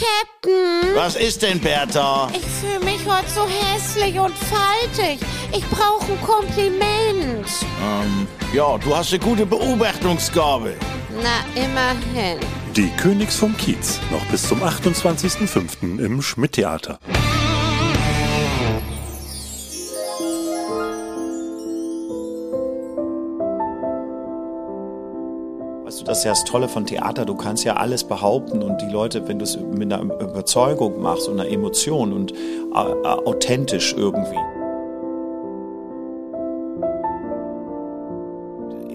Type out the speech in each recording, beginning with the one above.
Captain. Was ist denn, Bertha? Ich fühle mich heute so hässlich und faltig. Ich brauche ein Kompliment. Ähm, ja, du hast eine gute Beobachtungsgabe. Na, immerhin. Die Königs vom Kiez. Noch bis zum 28.05. im Schmidt-Theater. Das ist ja das Tolle von Theater. Du kannst ja alles behaupten und die Leute, wenn du es mit einer Überzeugung machst und einer Emotion und äh, authentisch irgendwie.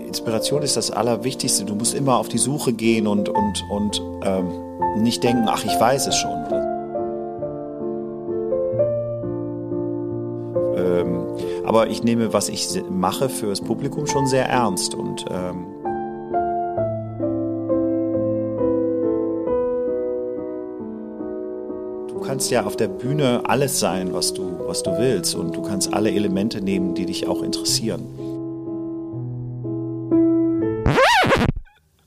Inspiration ist das Allerwichtigste. Du musst immer auf die Suche gehen und, und, und ähm, nicht denken, ach, ich weiß es schon. Ähm, aber ich nehme, was ich mache für das Publikum schon sehr ernst und ähm, kannst ja auf der Bühne alles sein, was du, was du willst und du kannst alle Elemente nehmen, die dich auch interessieren.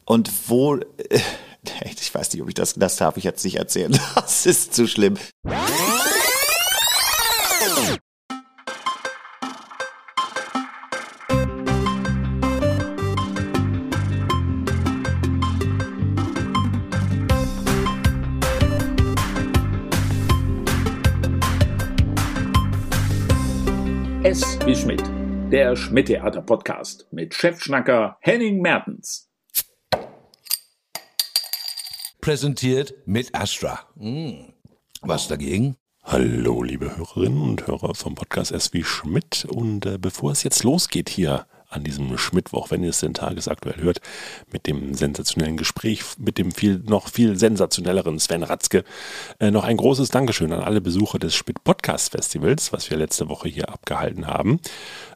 Und wo, ich weiß nicht, ob ich das, das darf ich jetzt nicht erzählen. Das ist zu schlimm. Der Schmidt-Theater-Podcast mit Chefschnacker Henning Mertens. Präsentiert mit Astra. Hm. Was dagegen? Hallo, liebe Hörerinnen und Hörer vom Podcast S wie Schmidt. Und äh, bevor es jetzt losgeht hier an diesem Schmittwoch, wenn ihr es denn tagesaktuell hört, mit dem sensationellen Gespräch, mit dem viel, noch viel sensationelleren Sven Ratzke. Äh, noch ein großes Dankeschön an alle Besucher des Schmidt Podcast Festivals, was wir letzte Woche hier abgehalten haben.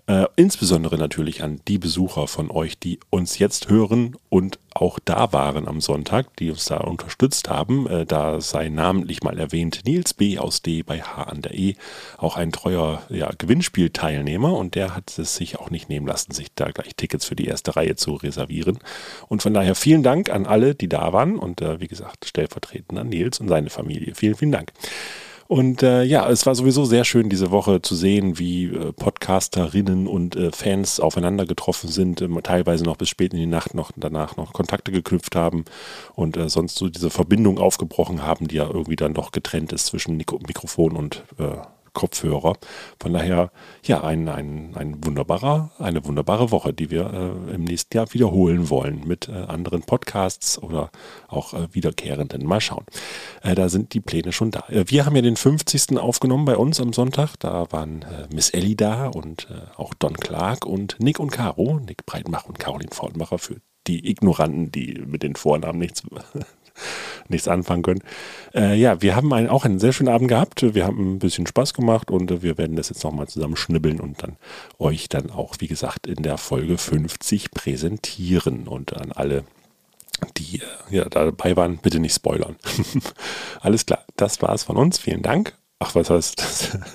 Äh, insbesondere natürlich an die Besucher von euch, die uns jetzt hören und auch da waren am Sonntag, die uns da unterstützt haben. Äh, da sei namentlich mal erwähnt Nils B. aus D bei H an der E, auch ein treuer ja, Gewinnspielteilnehmer und der hat es sich auch nicht nehmen lassen, sich da gleich Tickets für die erste Reihe zu reservieren. Und von daher vielen Dank an alle, die da waren und äh, wie gesagt, stellvertretend an Nils und seine Familie. Vielen, vielen Dank. Und äh, ja, es war sowieso sehr schön, diese Woche zu sehen, wie äh, Podcasterinnen und äh, Fans aufeinander getroffen sind, ähm, teilweise noch bis spät in die Nacht noch danach noch Kontakte geknüpft haben und äh, sonst so diese Verbindung aufgebrochen haben, die ja irgendwie dann doch getrennt ist zwischen Mikro Mikrofon und äh, Kopfhörer. Von daher, ja, ein, ein, ein wunderbarer, eine wunderbare Woche, die wir äh, im nächsten Jahr wiederholen wollen mit äh, anderen Podcasts oder auch äh, wiederkehrenden. Mal schauen. Äh, da sind die Pläne schon da. Äh, wir haben ja den 50. aufgenommen bei uns am Sonntag. Da waren äh, Miss Ellie da und auch Don Clark und Nick und Caro, Nick Breitmach und Caroline Fortmacher für die Ignoranten, die mit den Vornamen nichts nichts anfangen können. Äh, ja, wir haben einen, auch einen sehr schönen Abend gehabt. Wir haben ein bisschen Spaß gemacht und äh, wir werden das jetzt nochmal zusammen schnibbeln und dann euch dann auch, wie gesagt, in der Folge 50 präsentieren und an alle die äh, ja, dabei waren, bitte nicht spoilern. Alles klar, das war's von uns. Vielen Dank. Ach, was heißt das?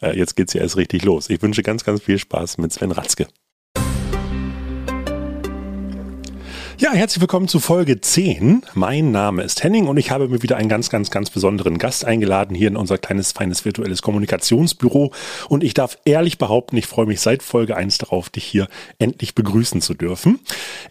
Äh, jetzt geht's ja erst richtig los. Ich wünsche ganz, ganz viel Spaß mit Sven Ratzke. Ja, herzlich willkommen zu Folge 10. Mein Name ist Henning und ich habe mir wieder einen ganz, ganz, ganz besonderen Gast eingeladen hier in unser kleines, feines virtuelles Kommunikationsbüro. Und ich darf ehrlich behaupten, ich freue mich seit Folge 1 darauf, dich hier endlich begrüßen zu dürfen.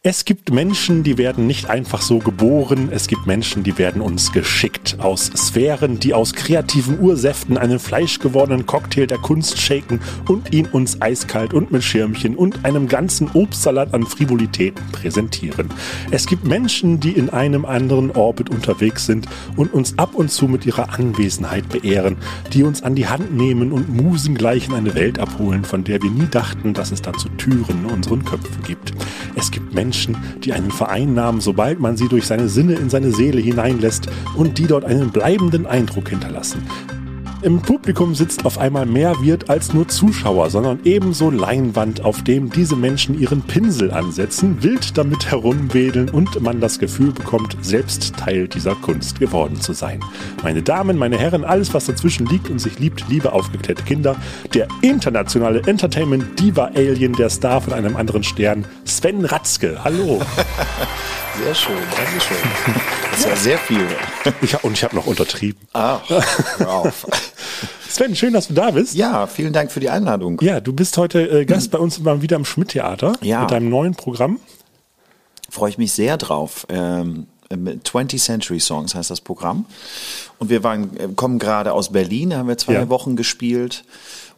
Es gibt Menschen, die werden nicht einfach so geboren. Es gibt Menschen, die werden uns geschickt aus Sphären, die aus kreativen Ursäften einen fleischgewordenen Cocktail der Kunst shaken und ihn uns eiskalt und mit Schirmchen und einem ganzen Obstsalat an Frivolitäten präsentieren. Es gibt Menschen, die in einem anderen Orbit unterwegs sind und uns ab und zu mit ihrer Anwesenheit beehren, die uns an die Hand nehmen und musengleich in eine Welt abholen, von der wir nie dachten, dass es dazu Türen in unseren Köpfen gibt. Es gibt Menschen, die einen vereinnahmen, sobald man sie durch seine Sinne in seine Seele hineinlässt und die dort einen bleibenden Eindruck hinterlassen. Im Publikum sitzt auf einmal mehr Wirt als nur Zuschauer, sondern ebenso Leinwand, auf dem diese Menschen ihren Pinsel ansetzen, wild damit herumwedeln und man das Gefühl bekommt, selbst Teil dieser Kunst geworden zu sein. Meine Damen, meine Herren, alles was dazwischen liegt und sich liebt, liebe aufgeklärte Kinder, der internationale Entertainment Diva Alien, der Star von einem anderen Stern, Sven Ratzke. Hallo. Sehr schön, Dankeschön. Ist ja sehr viel. Ich, und ich habe noch untertrieben. Ach, hör auf. Sven, schön, dass du da bist. Ja, vielen Dank für die Einladung. Ja, du bist heute äh, Gast bei uns mal wieder im Schmidt-Theater Ja. mit deinem neuen Programm. freue ich mich sehr drauf. Ähm, mit 20th Century Songs heißt das Programm. Und wir waren, äh, kommen gerade aus Berlin, da haben wir zwei Ja. Wochen gespielt.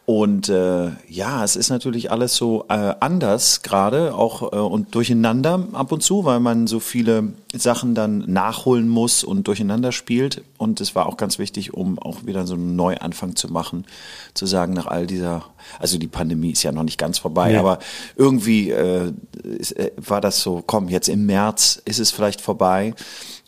Und äh, ja, es ist natürlich alles so äh, anders gerade auch äh, und durcheinander ab und zu, weil man so viele Sachen dann nachholen muss und durcheinander spielt. Und es war auch ganz wichtig, um auch wieder so einen Neuanfang zu machen, zu sagen, nach all dieser, also die Pandemie ist ja noch nicht ganz vorbei, Ja. aber irgendwie äh, ist, äh, war das so, komm, jetzt im März ist es vielleicht vorbei.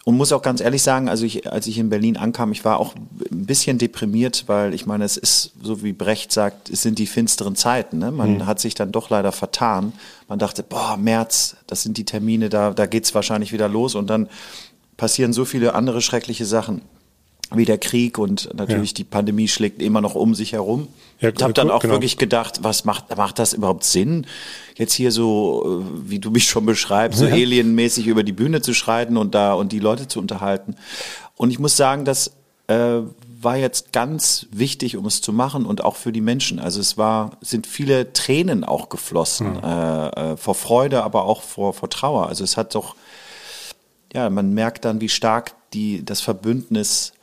Und muss auch ganz ehrlich sagen, also ich, als ich in Berlin ankam, ich war auch ein bisschen deprimiert, weil ich meine, es ist, so wie Brecht sagt, es sind die finsteren Zeiten. Ne? Man hat sich dann doch leider vertan. Man dachte, boah, März, das sind die Termine, da, da geht's wahrscheinlich wieder los. Und dann passieren so viele andere schreckliche Sachen wie der Krieg und natürlich Ja. die Pandemie schlägt immer noch um sich herum. Ja, ich habe dann auch genau. wirklich gedacht, was macht macht das überhaupt Sinn, jetzt hier so, äh, wie du mich schon beschreibst, so alienmäßig über die Bühne zu schreiten und da und die Leute zu unterhalten. Und ich muss sagen, das äh, war jetzt ganz wichtig, um es zu machen und auch für die Menschen. Also es war, sind viele Tränen auch geflossen äh, äh, vor Freude, aber auch vor vor Trauer. Also es hat doch ja, man merkt dann, wie stark die, das Verbündnis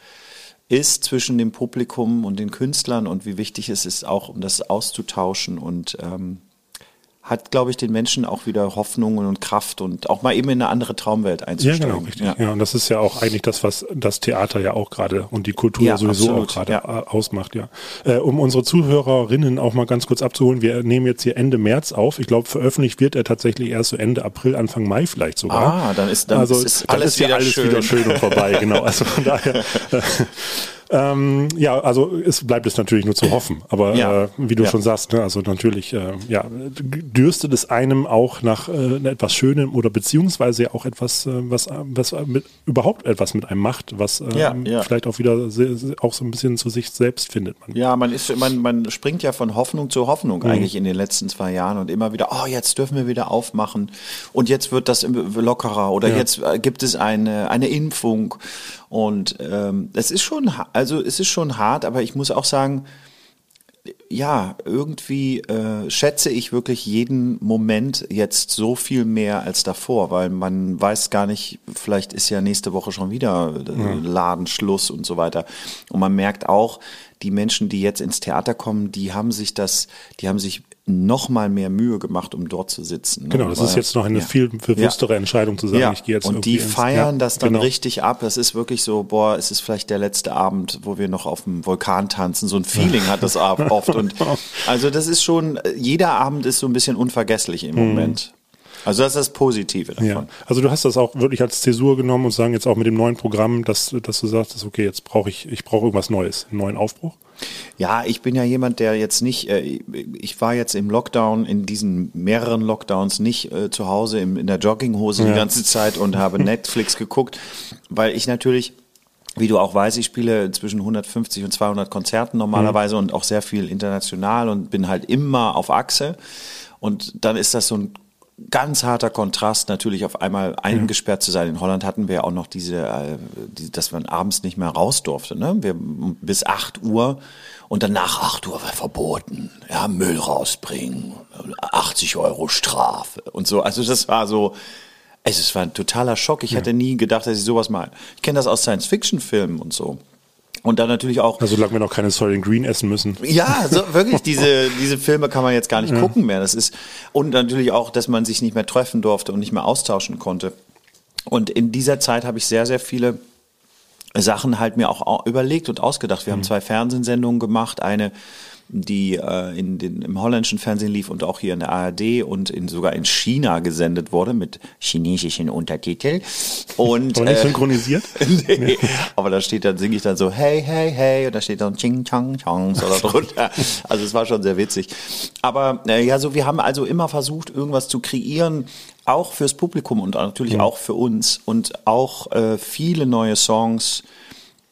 ist zwischen dem Publikum und den Künstlern und wie wichtig es ist, auch um das auszutauschen und ähm, hat, glaube ich, den Menschen auch wieder Hoffnungen und Kraft und auch mal eben in eine andere Traumwelt Ja, einzusteigen. genau, richtig. Ja. und das ist ja auch eigentlich das, was das Theater ja auch gerade und die Kultur Ja, sowieso absolut, auch gerade ja. ausmacht, ja. Äh, um unsere Zuhörerinnen auch mal ganz kurz abzuholen, wir nehmen jetzt hier Ende März auf. Ich glaube, veröffentlicht wird er tatsächlich erst so Ende April, Anfang Mai vielleicht sogar. Ah, dann ist- dann also, ist dann alles ist ja wieder alles schön. wieder schön und vorbei, genau. Also von daher. Äh, ähm, ja, also es bleibt es natürlich nur zu hoffen. Aber Ja. äh, wie du Ja. schon sagst, ne, also natürlich, äh, ja, dürstet es einem auch nach äh, etwas Schönem oder beziehungsweise auch etwas, äh, was, was mit, überhaupt etwas mit einem macht, was äh, Ja, vielleicht auch wieder sehr, sehr, auch so ein bisschen zu sich selbst findet man. Ja, man ist, man, man springt ja von Hoffnung zu Hoffnung eigentlich in den letzten zwei Jahren und immer wieder, oh, jetzt dürfen wir wieder aufmachen und jetzt wird das lockerer oder jetzt äh, gibt es eine, eine Impfung und ähm, es ist schon, also es ist schon hart, aber ich muss auch sagen, ja, irgendwie äh, schätze ich wirklich jeden Moment jetzt so viel mehr als davor, weil man weiß gar nicht, vielleicht ist ja nächste Woche schon wieder äh, Ladenschluss und so weiter. Und man merkt auch, die Menschen, die jetzt ins Theater kommen, die haben sich das, die haben sich noch mal mehr Mühe gemacht, um dort zu sitzen. ne? Genau, das ist Weil- jetzt noch eine ja. viel bewusstere Entscheidung zu sagen, Ja, ich gehe jetzt und die ins- feiern ja, das dann genau. richtig ab. Das ist wirklich so, boah, es ist vielleicht der letzte Abend, wo wir noch auf dem Vulkan tanzen. So ein Feeling hat das oft. Und also das ist schon, jeder Abend ist so ein bisschen unvergesslich im Moment. Also das ist das Positive davon. Mhm. Ja, also du hast das auch wirklich als Zäsur genommen und sagen jetzt auch mit dem neuen Programm, dass, dass du sagst, okay, jetzt brauche ich, ich brauche irgendwas Neues, einen neuen Aufbruch. Ja, ich bin ja jemand, der jetzt nicht, äh, ich war jetzt im Lockdown, in diesen mehreren Lockdowns nicht äh, zu Hause im, in der Jogginghose die ganze Zeit und habe Netflix geguckt, weil ich natürlich, wie du auch weißt, ich spiele zwischen 150 und 200 Konzerten normalerweise und auch sehr viel international und bin halt immer auf Achse. Und dann ist das so ein ganz harter Kontrast natürlich auf einmal eingesperrt zu sein. In Holland hatten wir ja auch noch diese, äh, die, dass man abends nicht mehr raus durfte. Ne? Wir bis 8 Uhr und dann nach 8 Uhr war verboten. Ja, Müll rausbringen, 80 Euro Strafe und so. Also das war so, es war ein totaler Schock. Ich hätte nie gedacht, dass ich sowas mal. Ich kenne das aus Science-Fiction-Filmen und so. Und dann natürlich auch. Also solange wir noch keine Soylent Green essen müssen. Ja, so, wirklich, diese, diese Filme kann man jetzt gar nicht gucken mehr. Das ist, und natürlich auch, dass man sich nicht mehr treffen durfte und nicht mehr austauschen konnte. Und in dieser Zeit habe ich sehr, sehr viele Sachen halt mir auch au- überlegt und ausgedacht. Wir haben zwei Fernsehsendungen gemacht, eine die äh, in den, im holländischen Fernsehen lief und auch hier in der ARD und in, sogar in China gesendet wurde mit chinesischen Untertiteln. Und, Aber nicht äh, synchronisiert? nee, aber da steht dann, singe ich dann so, hey, hey, hey, und da steht dann Ching, Chang, Chang, so da drunter. Also es war schon sehr witzig. Aber äh, ja, so wir haben also immer versucht, irgendwas zu kreieren, auch fürs Publikum und natürlich auch für uns und auch äh, viele neue Songs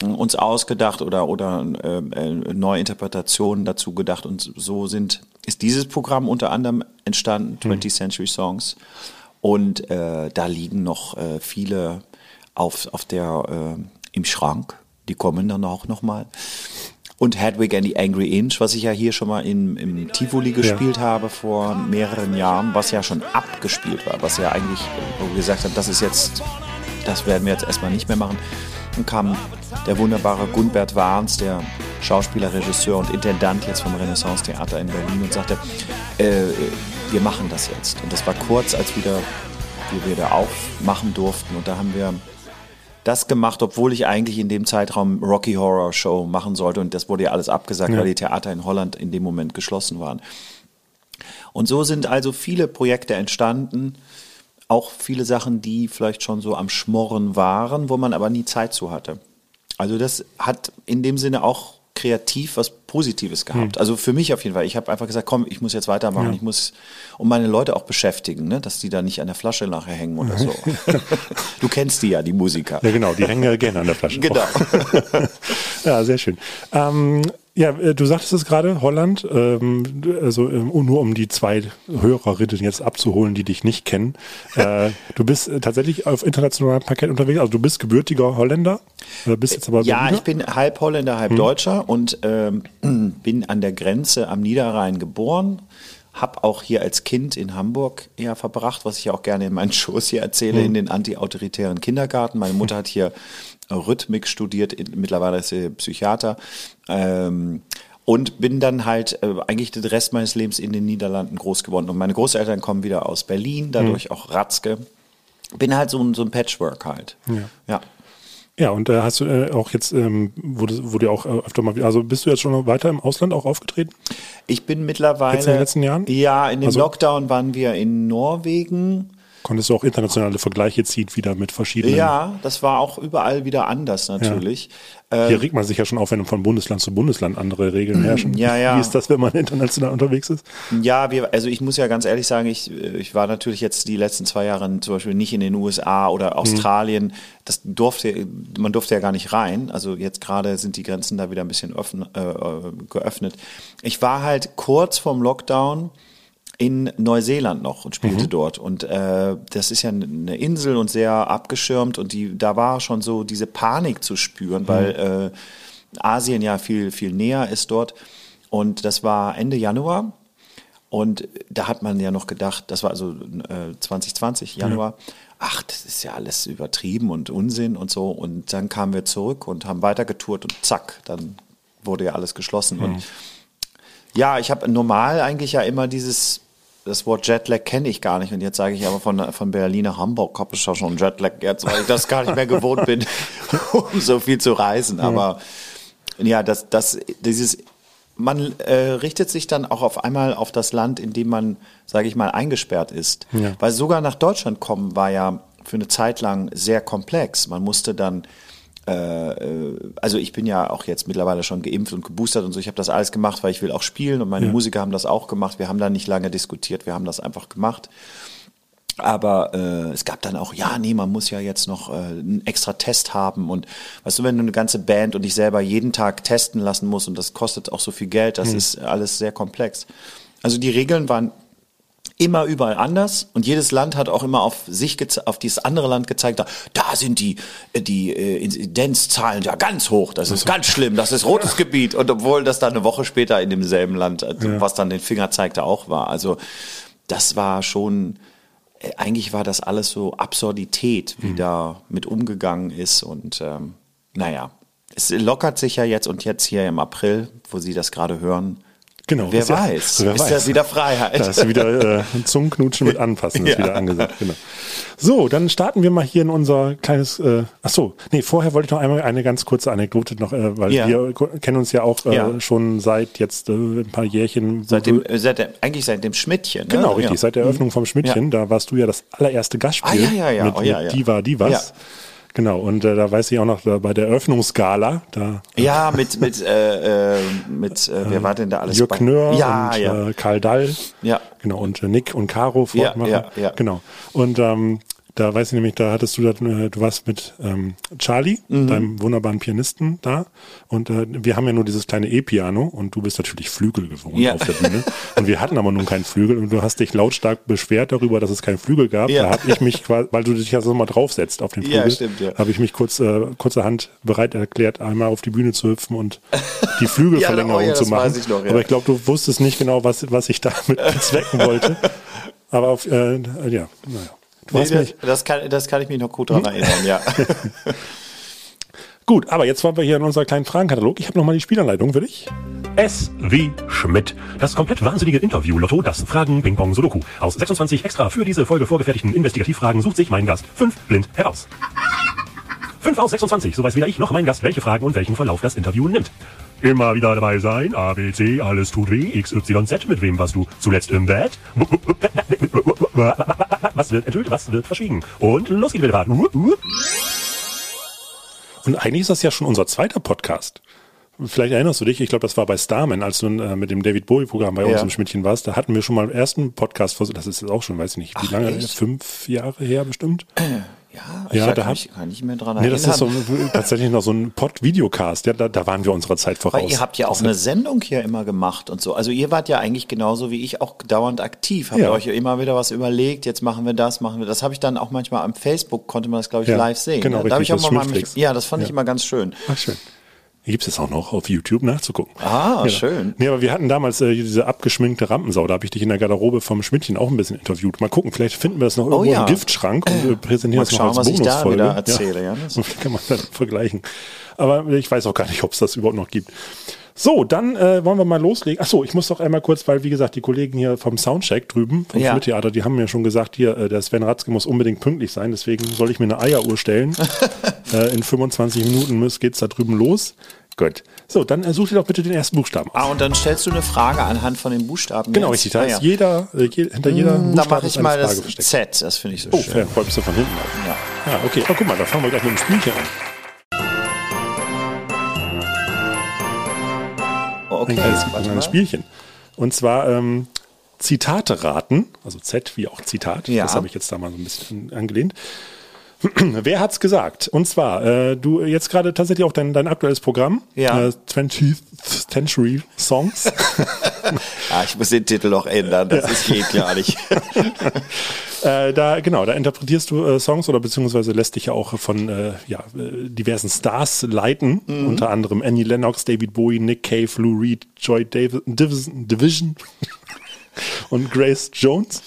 uns ausgedacht oder oder äh, äh, neue Interpretationen dazu gedacht und so sind ist dieses Programm unter anderem entstanden 20th Century Songs und äh, da liegen noch äh, viele auf, auf der, äh, im Schrank. Die kommen dann auch nochmal. Und Hedwig and the Angry Inch, was ich ja hier schon mal in, im Tivoli gespielt ja. habe vor mehreren Jahren, was ja schon abgespielt war, was ja eigentlich, wo wir gesagt haben, das ist jetzt, das werden wir jetzt erstmal nicht mehr machen. Kam der wunderbare Gunbert Warns, der Schauspieler, Regisseur und Intendant jetzt vom Renaissance Theater in Berlin und sagte, äh, wir machen das jetzt. Und das war kurz, als wieder wir wieder aufmachen durften. Und da haben wir das gemacht, obwohl ich eigentlich in dem Zeitraum Rocky Horror Show machen sollte. Und das wurde ja alles abgesagt, ja. weil die Theater in Holland in dem Moment geschlossen waren. Und so sind also viele Projekte entstanden, auch viele Sachen, die vielleicht schon so am Schmorren waren, wo man aber nie Zeit zu hatte. Also das hat in dem Sinne auch kreativ was Positives gehabt. Hm. Also für mich auf jeden Fall. Ich habe einfach gesagt, komm, ich muss jetzt weitermachen. Ja. Ich muss um meine Leute auch beschäftigen, ne? dass die da nicht an der Flasche nachher hängen oder so. du kennst die ja, die Musiker. Ja, genau, die hängen ja gerne an der Flasche. Genau. ja, sehr schön. Ähm, ja, äh, du sagtest es gerade, Holland, ähm, also ähm, nur um die zwei Hörerinnen jetzt abzuholen, die dich nicht kennen. Äh, du bist äh, tatsächlich auf internationalem Parkett unterwegs, also du bist gebürtiger Holländer, bist jetzt aber Ja, Berliner? ich bin halb Holländer, halb hm. Deutscher und ähm, bin an der Grenze am Niederrhein geboren, habe auch hier als Kind in Hamburg ja verbracht, was ich auch gerne in meinen Shows hier erzähle, hm. in den anti-autoritären Kindergarten. Meine Mutter hat hier Rhythmik studiert, mittlerweile ist sie Psychiater. Ähm, und bin dann halt äh, eigentlich den Rest meines Lebens in den Niederlanden groß geworden. Und meine Großeltern kommen wieder aus Berlin, dadurch mhm. auch Ratzke. Bin halt so ein, so ein Patchwork halt. Ja. ja. Ja, und äh, hast du äh, auch jetzt, ähm, wurde, wurde auch äh, öfter mal, also bist du jetzt schon weiter im Ausland auch aufgetreten? Ich bin mittlerweile. Jetzt in den letzten Jahren? Ja, in dem also, Lockdown waren wir in Norwegen, Konntest du auch internationale Vergleiche ziehen wieder mit verschiedenen? Ja, das war auch überall wieder anders natürlich. Ja. Hier ähm, regt man sich ja schon auf, wenn von Bundesland zu Bundesland andere Regeln herrschen. Ja, ja. Wie ist das, wenn man international unterwegs ist? Ja, wir, also ich muss ja ganz ehrlich sagen, ich, ich war natürlich jetzt die letzten zwei Jahre zum Beispiel nicht in den USA oder Australien. Mhm. Das durfte, man durfte ja gar nicht rein. Also jetzt gerade sind die Grenzen da wieder ein bisschen öffn, äh, geöffnet. Ich war halt kurz vorm Lockdown in Neuseeland noch und spielte mhm. dort. Und äh, das ist ja eine Insel und sehr abgeschirmt und die, da war schon so diese Panik zu spüren, mhm. weil äh, Asien ja viel, viel näher ist dort. Und das war Ende Januar. Und da hat man ja noch gedacht, das war also äh, 2020, Januar, mhm. ach, das ist ja alles übertrieben und Unsinn und so. Und dann kamen wir zurück und haben weiter getourt und zack, dann wurde ja alles geschlossen. Und ja, ich habe normal eigentlich ja immer dieses das Wort Jetlag kenne ich gar nicht. Und jetzt sage ich aber von, von Berlin nach Hamburg habe ich schon Jetlag jetzt, weil ich das gar nicht mehr gewohnt bin, um so viel zu reisen. Aber ja, das, das, dieses, man äh, richtet sich dann auch auf einmal auf das Land, in dem man, sage ich mal, eingesperrt ist. Ja. Weil sogar nach Deutschland kommen war ja für eine Zeit lang sehr komplex. Man musste dann also ich bin ja auch jetzt mittlerweile schon geimpft und geboostert und so. Ich habe das alles gemacht, weil ich will auch spielen und meine ja. Musiker haben das auch gemacht. Wir haben da nicht lange diskutiert, wir haben das einfach gemacht. Aber äh, es gab dann auch, ja, nee, man muss ja jetzt noch äh, einen extra Test haben. Und weißt du, wenn du eine ganze Band und dich selber jeden Tag testen lassen musst und das kostet auch so viel Geld, das hm. ist alles sehr komplex. Also die Regeln waren immer überall anders und jedes Land hat auch immer auf sich auf dieses andere Land gezeigt, da, da sind die die äh, Inzidenzzahlen ja ganz hoch, das ist ganz schlimm, das ist rotes Gebiet und obwohl das dann eine Woche später in demselben Land, äh, ja. was dann den Finger zeigte, auch war. Also das war schon äh, eigentlich war das alles so Absurdität, wie mhm. da mit umgegangen ist und ähm, naja, es lockert sich ja jetzt und jetzt hier im April, wo Sie das gerade hören, Genau. Wer weiß. wer ist weiß. ja wieder Freiheit. Da ist wieder äh, Zungenknutschen mit Anfassen ist ja. wieder angesagt. Genau. So, dann starten wir mal hier in unser kleines. Äh, ach so, nee, vorher wollte ich noch einmal eine ganz kurze Anekdote noch, äh, weil ja. wir kennen uns ja auch äh, ja. schon seit jetzt äh, ein paar Jährchen. Seit dem, äh, seit der, eigentlich seit dem Schmidtchen. Ne? Genau, richtig. Seit der Eröffnung vom Schmidtchen. Da warst du ja das allererste Gastspiel ah, ja, ja, ja. mit, oh, ja, mit Diva Divas. Genau, und äh, da weiß ich auch noch, da, bei der Eröffnungsgala, da. Ja, mit, mit, äh, äh, mit, äh, wer war denn da alles? Jörg Knör ja, und ja. Äh, Karl Dall. Ja. Genau, und äh, Nick und Caro ja, ja, ja. Genau. Und ähm, Da weiß ich nämlich, da hattest du, äh, du warst mit ähm, Charlie, Mhm. deinem wunderbaren Pianisten da. Und äh, wir haben ja nur dieses kleine E-Piano und du bist natürlich Flügel gewohnt Ja. auf der Bühne. Und wir hatten aber nun keinen Flügel und du hast dich lautstark beschwert darüber, dass es keinen Flügel gab. Ja. Da habe ich mich quasi, weil du dich ja so mal draufsetzt auf den Ja, Flügel, stimmt, ja. habe ich mich kurz äh, kurzerhand bereit erklärt, einmal auf die Bühne zu hüpfen und die Flügelverlängerung Ja, oh ja, zu machen. ich noch, ja. Aber ich glaube, du wusstest nicht genau, was, was ich damit bezwecken wollte. Aber auf, äh, ja, naja. Du Nee, hast das, mich, das, kann, das kann ich mich noch gut dran erinnern, ja. Gut, aber jetzt waren wir hier in unserer kleinen Fragenkatalog. Ich habe nochmal die Spielanleitung für dich. S wie Schmidt. Das komplett wahnsinnige Interview-Lotto, das Fragen Ping Pong Sudoku. Aus 26 extra für diese Folge vorgefertigten Investigativfragen sucht sich mein Gast fünf blind heraus. 5 aus 26, so weiß weder ich noch mein Gast, welche Fragen und welchen Verlauf das Interview nimmt. Immer wieder dabei sein, A, B, C, alles tut weh, X, Y, Z, mit wem warst du zuletzt im Bett? Was wird enthüllt, was wird verschwiegen? Und los geht's wieder. Und eigentlich ist das ja schon unser zweiter Podcast. Vielleicht erinnerst du dich, ich glaube, das war bei Starman, als du äh, mit dem David Bowie-Programm bei uns Ja. im Schmidtchen warst. Da hatten wir schon mal den ersten Podcast, vor- das ist jetzt auch schon, weiß ich nicht, wie Ach, lange, echt? fünf Jahre her bestimmt. Ja, Ja, ich da kann mich gar nicht mehr dran Nee, erinnern. das ist so, tatsächlich noch so ein Pod-Videocast. Ja, da, da waren wir unserer Zeit voraus. Weil ihr habt ja auch eine Sendung hier immer gemacht und so. Also ihr wart ja eigentlich genauso wie ich auch dauernd aktiv. Habt Ja. ihr euch ja immer wieder was überlegt, jetzt machen wir das, machen wir das. habe ich dann auch manchmal am Facebook, konnte man das, glaube ich, Ja, live sehen. genau, da richtig, ich auch das mal Schmidtflix. ja, das fand ich Ja. immer ganz schön. Ach, schön. Gibt es auch noch auf YouTube nachzugucken. Ah, schön. Nee, aber wir hatten damals äh, diese abgeschminkte Rampensau. Da habe ich dich in der Garderobe vom Schmidtchen auch ein bisschen interviewt. Mal gucken, vielleicht finden wir das noch irgendwo Oh ja. im Giftschrank und äh, präsentieren das noch schauen, als was ich da Bonusfolge. ja. Vielleicht kann man dann vergleichen. Aber ich weiß auch gar nicht, ob es das überhaupt noch gibt. So, dann äh, wollen wir mal loslegen. Ach so, ich muss doch einmal kurz, weil wie gesagt, die Kollegen hier vom Soundcheck drüben, vom Ja. Schmidt-Theater, die haben mir schon gesagt, hier, äh, der Sven Ratzke muss unbedingt pünktlich sein, deswegen soll ich mir eine Eieruhr stellen. äh, in 25 Minuten muss, geht's da drüben los. Gut. So, dann äh, such dir doch bitte den ersten Buchstaben. Ah, und dann stellst du eine Frage anhand von den Buchstaben. Genau, richtig. Da Ah, ist ja. jeder, äh, hinter jeder Hm, Da Buchstabe mache ich eine mal Frage das versteckt. Z, das finde ich so Oh, schön. fair, räumst du von hinten auf. Ja. Ja, okay. Oh, guck mal, da fangen wir gleich mit dem Spielchen an. Oh, Okay, Ein kleines, ein. Spielchen. Und zwar ähm, Zitate raten, also Z wie auch Zitat. Ja. Das habe ich jetzt da mal so ein bisschen angelehnt. Wer hat's gesagt? Und zwar, äh, du jetzt gerade tatsächlich auch dein, dein aktuelles Programm, Ja. äh, 20th Century Songs. Ah, ich muss den Titel noch ändern, das ist geht gar nicht. Äh, da genau, da interpretierst du äh, Songs oder beziehungsweise lässt dich ja auch von äh, ja, äh, diversen Stars leiten, Mhm. unter anderem Annie Lennox, David Bowie, Nick Cave, Lou Reed, Joy Davis, Division, Division und Grace Jones.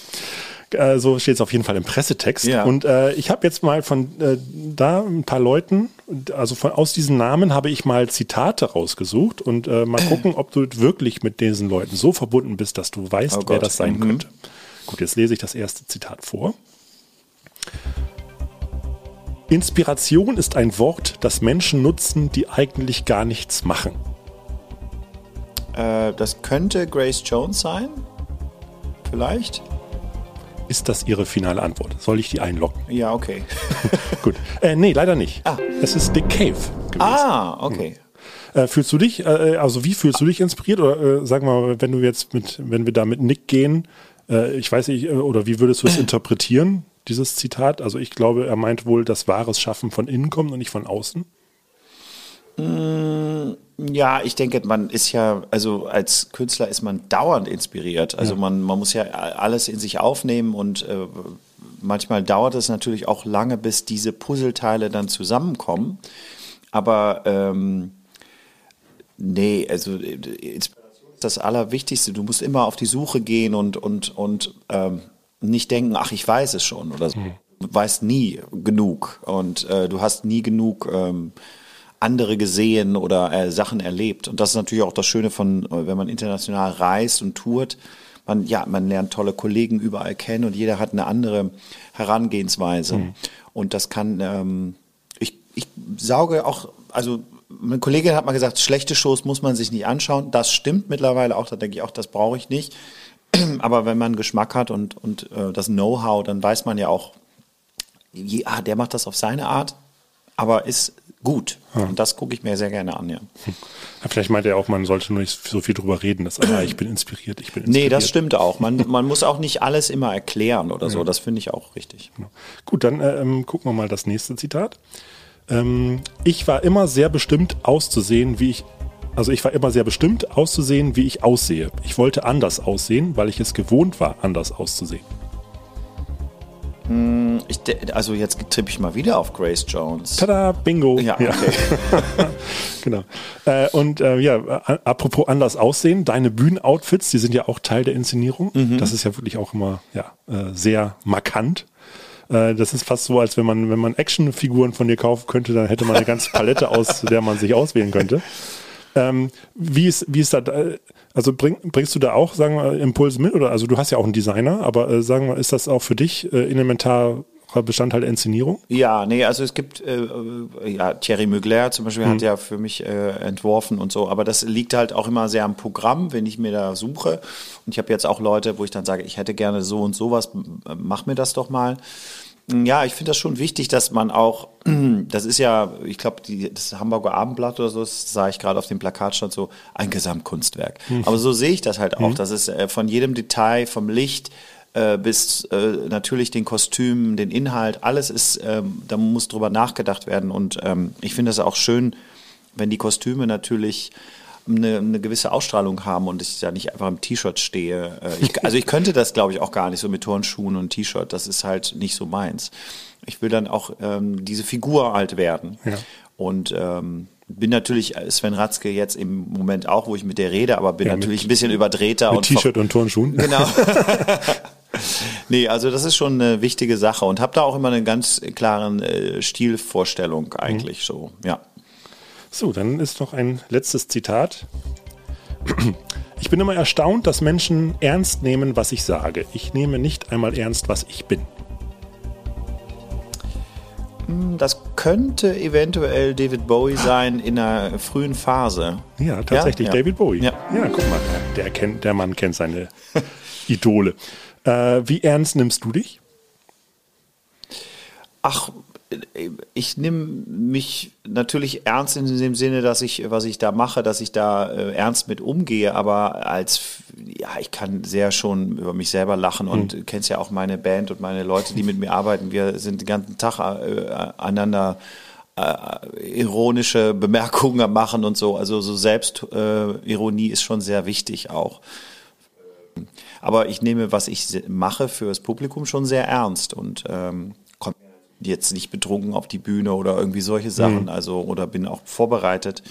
Äh, so steht es auf jeden Fall im Pressetext. Ja. Und äh, ich habe jetzt mal von äh, da ein paar Leuten, also von, aus diesen Namen habe ich mal Zitate rausgesucht und äh, mal gucken, ob du wirklich mit diesen Leuten so verbunden bist, dass du weißt, Oh wer das sein Mhm. könnte. Gut, jetzt lese ich das erste Zitat vor. Inspiration ist ein Wort, das Menschen nutzen, die eigentlich gar nichts machen. äh, das könnte Grace Jones sein? Vielleicht? Ist das Ihre finale Antwort? Soll ich die einloggen? Ja, okay. Gut. Äh, nee, leider nicht. Es ist Dick Cave gewesen. ah, okay. Äh, fühlst du dich, äh, also wie fühlst du dich inspiriert? Oder äh, sag mal, wenn du jetzt mit, wenn wir da mit Nick gehen, äh, ich weiß nicht, äh, oder wie würdest du es interpretieren, dieses Zitat? Also ich glaube, er meint wohl, dass wahres Schaffen von innen kommt und nicht von außen. Ja, ich denke, man ist ja, also als Künstler ist man dauernd inspiriert. Also man, man muss ja alles in sich aufnehmen und äh, manchmal dauert es natürlich auch lange, bis diese Puzzleteile dann zusammenkommen. Aber ähm, nee, also äh, Inspiration ist das Allerwichtigste. Du musst immer auf die Suche gehen und, und, und ähm, nicht denken, ach, ich weiß es schon oder so. Du weißt nie genug und äh, du hast nie genug ähm, andere gesehen oder äh, Sachen erlebt. Und das ist natürlich auch das Schöne von, äh, wenn man international reist und tourt. Man, ja, man lernt tolle Kollegen überall kennen und jeder hat eine andere Herangehensweise. Und das kann, ähm, ich, ich sauge auch, also meine Kollegin hat mal gesagt, schlechte Shows muss man sich nicht anschauen. Das stimmt mittlerweile auch, da denke ich auch, das brauche ich nicht. Aber wenn man Geschmack hat und, und äh, das Know-how, dann weiß man ja auch, je, ah, der macht das auf seine Art, aber ist gut. Und das gucke ich mir sehr gerne an, ja. Ja, vielleicht meint er auch, man sollte nur nicht so viel drüber reden, dass ah, ich bin inspiriert, ich bin Nee, inspiriert. das stimmt auch. Man, man muss auch nicht alles immer erklären oder so. Das finde ich auch richtig. Gut, dann äh, ähm, gucken wir mal das nächste Zitat. Ähm, ich war immer sehr bestimmt auszusehen, wie ich. Also ich war immer sehr bestimmt auszusehen, wie ich aussehe. Ich wollte anders aussehen, weil ich es gewohnt war, anders auszusehen. Ich, de- also jetzt tippe ich mal wieder auf Grace Jones. Tada, Bingo. Ja, okay. genau. Äh, und äh, ja, apropos anders aussehen, deine Bühnenoutfits, die sind ja auch Teil der Inszenierung. Mhm. Das ist ja wirklich auch immer ja, äh, sehr markant. Äh, das ist fast so, als wenn man, wenn man Actionfiguren von dir kaufen könnte, dann hätte man eine ganze Palette aus, der man sich auswählen könnte. Ähm, wie ist, wie ist da, also bring, bringst du da auch, sagen wir, Impulse mit? Oder also du hast ja auch einen Designer, aber äh, sagen wir, ist das auch für dich äh, elementarer Bestandteil der Inszenierung? Ja, nee, also es gibt, äh, äh, ja, Thierry Mugler zum Beispiel hat ja für mich äh, entworfen und so, aber das liegt halt auch immer sehr am Programm, wenn ich mir da suche. Und ich habe jetzt auch Leute, wo ich dann sage, ich hätte gerne so und sowas, mach mir das doch mal. Ja, ich finde das schon wichtig, dass man auch, das ist ja, ich glaube, das Hamburger Abendblatt oder so, das sah ich gerade auf dem Plakat stand so, ein Gesamtkunstwerk. Aber so sehe ich das halt auch. Das ist äh, von jedem Detail, vom Licht äh, bis äh, natürlich den Kostümen, den Inhalt, alles ist, ähm, da muss drüber nachgedacht werden. Und ähm, ich finde es auch schön, wenn die Kostüme natürlich eine, eine gewisse Ausstrahlung haben und ich da nicht einfach im T-Shirt stehe. Äh, Ich, also ich könnte das, glaube ich, auch gar nicht so mit Turnschuhen und T-Shirt. Das ist halt nicht so meins. Ich will dann auch ähm, diese Figur halt werden. Ja. Und ähm, bin natürlich Sven Ratzke jetzt im Moment auch, wo ich mit der rede, aber bin Ja, natürlich mit- ein bisschen überdrehter. Mit und T-Shirt und Turnschuhen? Genau. nee, also das ist schon eine wichtige Sache und habe da auch immer eine ganz klare äh, Stilvorstellung eigentlich so, ja. So, dann ist noch ein letztes Zitat. Ich bin immer erstaunt, dass Menschen ernst nehmen, was ich sage. Ich nehme nicht einmal ernst, was ich bin. Das könnte eventuell David Bowie sein in einer frühen Phase. Ja, tatsächlich Ja, ja. David Bowie. Ja. ja, guck mal, der, kennt, der Mann kennt seine Idole. Äh, wie ernst nimmst du dich? Ach, ich nehme mich natürlich ernst in dem Sinne, dass ich, was ich da mache, dass ich da äh, ernst mit umgehe, aber als, ja, ich kann sehr schon über mich selber lachen und du kennst ja auch meine Band und meine Leute, die mit mir arbeiten. Wir sind den ganzen Tag äh, einander äh, ironische Bemerkungen machen und so. Also so Selbstironie äh, ist schon sehr wichtig auch. Aber ich nehme, was ich mache für das Publikum schon sehr ernst und ähm, jetzt nicht betrunken auf die Bühne oder irgendwie solche Sachen, also oder bin auch vorbereitet.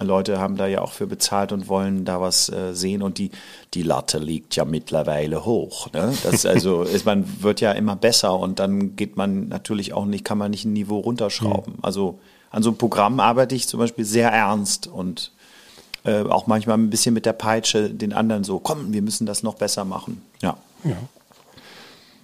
Leute haben da ja auch für bezahlt und wollen da was äh, sehen und die, die Latte liegt ja mittlerweile hoch. Ne? Das also ist, man wird ja immer besser und dann geht man natürlich auch nicht, kann man nicht ein Niveau runterschrauben. Also an so einem Programm arbeite ich zum Beispiel sehr ernst und äh, auch manchmal ein bisschen mit der Peitsche den anderen so, komm, wir müssen das noch besser machen. Ja.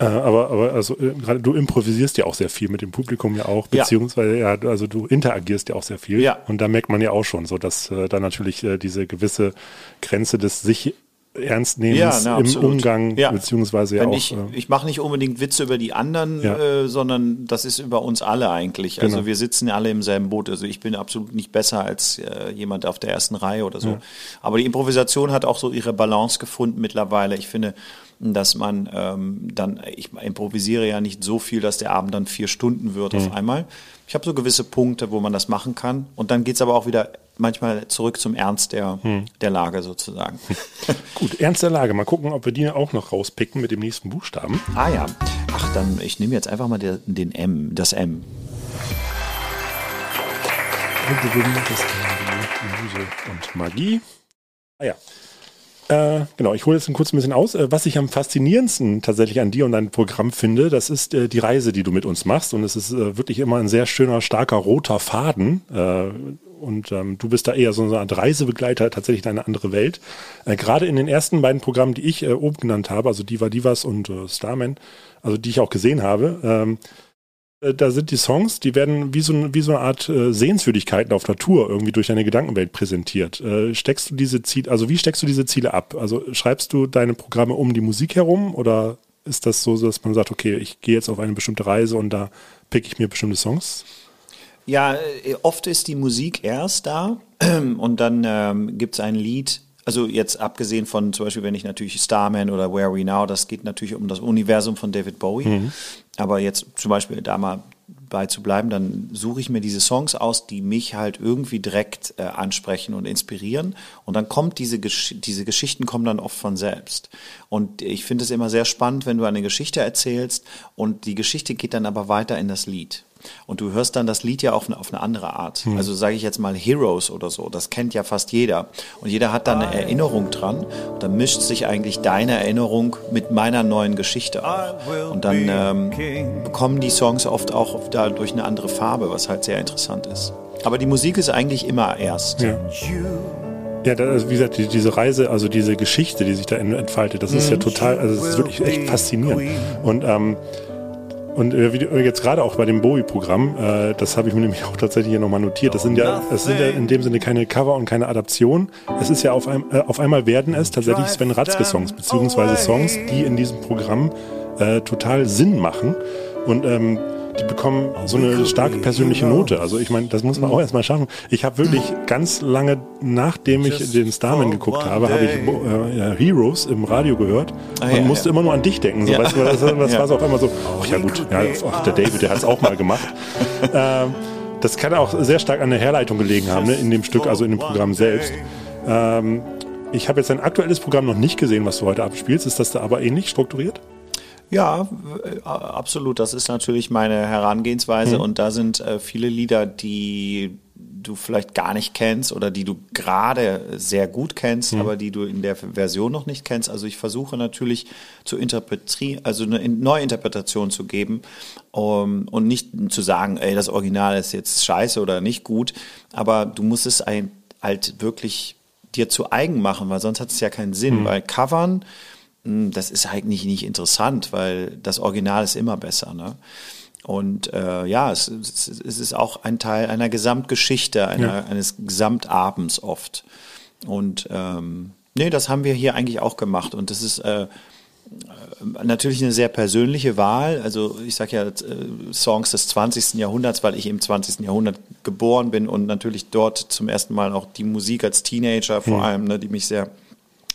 Äh, aber, aber also äh, gerade du improvisierst ja auch sehr viel mit dem Publikum ja auch, Ja. beziehungsweise ja, also du interagierst ja auch sehr viel. Ja. Und da merkt man ja auch schon so, dass äh, da natürlich äh, diese gewisse Grenze des sich Ernstnehmens na, im absolut. Umgang, Ja. beziehungsweise ja Wenn auch. ich äh, ich mache nicht unbedingt Witze über die anderen, Ja. äh, sondern das ist über uns alle eigentlich. Also Genau. wir sitzen alle im selben Boot. Also ich bin absolut nicht besser als äh, jemand auf der ersten Reihe oder so. Aber die Improvisation hat auch so ihre Balance gefunden mittlerweile. Ich finde, dass man ähm, dann, ich improvisiere ja nicht so viel, dass der Abend dann vier Stunden wird Mhm. auf einmal. Ich habe so gewisse Punkte, wo man das machen kann. Und dann geht's aber auch wieder manchmal zurück zum Ernst der, Mhm. der Lage sozusagen. gut, Ernst der Lage. Mal gucken, ob wir die auch noch rauspicken mit dem nächsten Buchstaben. Ah ja. Ach, dann, ich nehme jetzt einfach mal der, den M, das M. Und Magie. Ah ja. Äh, genau, ich hole jetzt ein kurz ein bisschen aus. Äh, was ich am faszinierendsten tatsächlich an dir und deinem Programm finde, das ist äh, die Reise, die du mit uns machst. Und es ist äh, wirklich immer ein sehr schöner, starker roter Faden. Äh, und ähm, du bist da eher so eine Art Reisebegleiter, tatsächlich in eine andere Welt. Äh, Gerade in den ersten beiden Programmen, die ich oben genannt habe, also Diva Divas und Starman, also die ich auch gesehen habe, ähm, äh, da sind die Songs, die werden wie so, ein- wie so eine Art äh, Sehenswürdigkeiten auf der Tour irgendwie durch deine Gedankenwelt präsentiert. Äh, steckst du diese Ziele, also wie steckst du diese Ziele ab? Also schreibst du deine Programme um die Musik herum oder ist das so, dass man sagt, okay, ich gehe jetzt auf eine bestimmte Reise und da pick ich mir bestimmte Songs? Ja, äh, oft ist die Musik erst da und dann ähm, gibt es ein Lied, also jetzt abgesehen von zum Beispiel, wenn ich natürlich Starman oder Where Are We Now, das geht natürlich um das Universum von David Bowie. Aber jetzt zum Beispiel da mal bei zu bleiben, dann suche ich mir diese Songs aus, die mich halt irgendwie direkt äh, ansprechen und inspirieren. Und dann kommt diese, Gesch diese Geschichten kommen dann oft von selbst. Und ich finde es immer sehr spannend, wenn du eine Geschichte erzählst und die Geschichte geht dann aber weiter in das Lied. Und du hörst dann das Lied ja auf eine, auf eine andere Art. Also sage ich jetzt mal Heroes oder so, das kennt ja fast jeder. Und jeder hat da eine Erinnerung dran. Und dann mischt sich eigentlich deine Erinnerung mit meiner neuen Geschichte auch. Und dann ähm, bekommen die Songs oft auch dadurch eine andere Farbe, was halt sehr interessant ist. Aber die Musik ist eigentlich immer erst. Ja. Ja, da, also wie gesagt, die, diese Reise, also diese Geschichte, die sich da entfaltet, das ist ja total, also das ist wirklich echt faszinierend. Und ähm, und äh, wie du jetzt gerade auch bei dem Bowie-Programm, äh, das habe ich mir nämlich auch tatsächlich hier nochmal notiert. Das sind ja, es sind ja in dem Sinne keine Cover und keine Adaption. Es ist ja auf, ein, äh, auf einmal werden es tatsächlich Sven Ratzke-Songs, beziehungsweise Songs, die in diesem Programm äh, total Sinn machen. Und ähm, die bekommen so eine starke persönliche Note. Also ich meine, das muss man auch erstmal schaffen. Ich habe wirklich ganz lange, nachdem ich den Starman geguckt habe, habe ich äh, Heroes im Radio gehört und ja, musste ja. immer nur an dich denken. So, Ja. weißt du, das, das Ja. war so auf einmal so, ach ja gut, ja, ach, der David, der hat es auch mal gemacht. ähm, das kann auch sehr stark an der Herleitung gelegen haben, ne, in dem Stück, also in dem Programm selbst. Ähm, ich habe jetzt ein aktuelles Programm noch nicht gesehen, was du heute abspielst. Ist das da aber ähnlich strukturiert? Ja, äh, absolut. Das ist natürlich meine Herangehensweise. Und da sind äh, viele Lieder, die du vielleicht gar nicht kennst oder die du gerade sehr gut kennst, aber die du in der Version noch nicht kennst. Also ich versuche natürlich zu interpretieren, also eine In- Neuinterpretation zu geben um, und nicht zu sagen, ey, das Original ist jetzt scheiße oder nicht gut, aber du musst es ein, halt wirklich dir zu eigen machen, weil sonst hat es ja keinen Sinn, weil Covern das ist eigentlich nicht interessant, weil das Original ist immer besser. Ne? Und äh, ja, es, es, es ist auch ein Teil einer Gesamtgeschichte, einer, eines Gesamtabends oft. Und ähm, nee, das haben wir hier eigentlich auch gemacht. Und das ist äh, natürlich eine sehr persönliche Wahl. Also ich sage ja äh, Songs des 20. Jahrhunderts, weil ich im 20. Jahrhundert geboren bin und natürlich dort zum ersten Mal auch die Musik als Teenager vor allem, ne, die mich sehr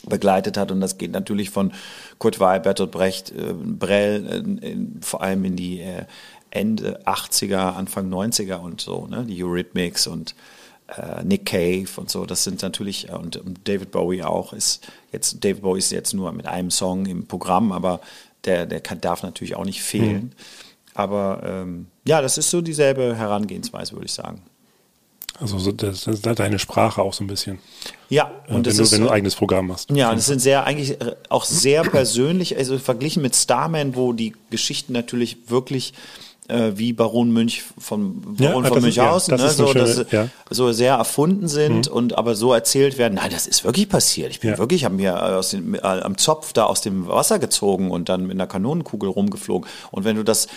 begleitet hat. Und das geht natürlich von Kurt Weill, Bertolt Brecht, äh, Brell, äh, vor allem in die äh, Ende 80er, Anfang 90er und so, ne? die Eurythmics und äh, Nick Cave und so. Das sind natürlich, äh, und, und David Bowie auch, ist jetzt, David Bowie ist jetzt nur mit einem Song im Programm, aber der, der kann, darf natürlich auch nicht fehlen. Aber ähm, ja, das ist so dieselbe Herangehensweise, würde ich sagen. Also so, das, das deine Sprache auch so ein bisschen. Ja, Äh, und wenn, das du, ist, wenn du ein äh, eigenes Programm hast. Ja, und es sind sehr, eigentlich äh, auch sehr persönlich, also verglichen mit Starman, wo die Geschichten natürlich wirklich äh, wie Baron Münch von Ja, Baron ah, von das ja, Münchhausen, das ne, so, schöne- dass, ja. Mhm. so sehr erfunden sind und aber so erzählt werden, nein, das ist wirklich passiert. Ich bin Ja. wirklich, haben mir aus dem, äh, am Zopf da aus dem Wasser gezogen und dann mit einer Kanonenkugel rumgeflogen. Und wenn du das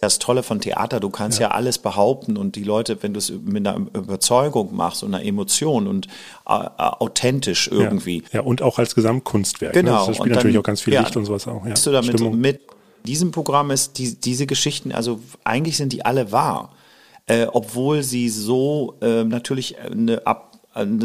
das Tolle von Theater, du kannst ja. alles behaupten und die Leute, wenn du es mit einer Überzeugung machst und einer Emotion und äh, äh, authentisch irgendwie, Ja, und auch als Gesamtkunstwerk. Ne? Genau. Das spielt Und dann- natürlich auch ganz viel ja, Licht und sowas auch. Ja. bist du damit Stimmung. mit diesem Programm ist die, diese Geschichten, also eigentlich sind die alle wahr, äh, obwohl sie so äh, natürlich eine ab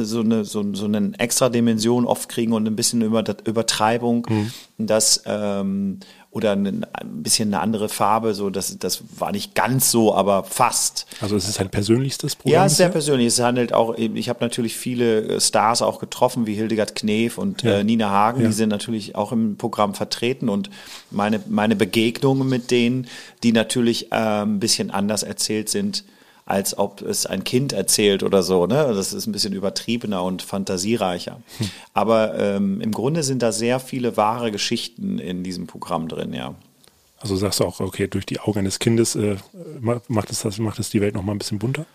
so eine so, so eine extra Dimension oft kriegen und ein bisschen über Übertreibung, Mhm. das ähm, oder ein, bisschen eine andere Farbe, so das das war nicht ganz so, aber fast. Also es ist ein persönlichstes Programm. Ja, es ist sehr persönlich. Es handelt auch, ich habe natürlich viele äh, Stars auch getroffen, wie Hildegard Knef und Ja. äh, Nina Hagen, Ja. die sind natürlich auch im Programm vertreten und meine, meine Begegnungen mit denen, die natürlich äh, ein bisschen anders erzählt sind, als ob es ein Kind erzählt oder so. Ne? Das ist ein bisschen übertriebener und fantasiereicher. Hm. Aber ähm, im Grunde sind da sehr viele wahre Geschichten in diesem Programm drin, ja. Also sagst du auch, okay, durch die Augen eines Kindes äh, macht, es das, macht es die Welt noch mal ein bisschen bunter?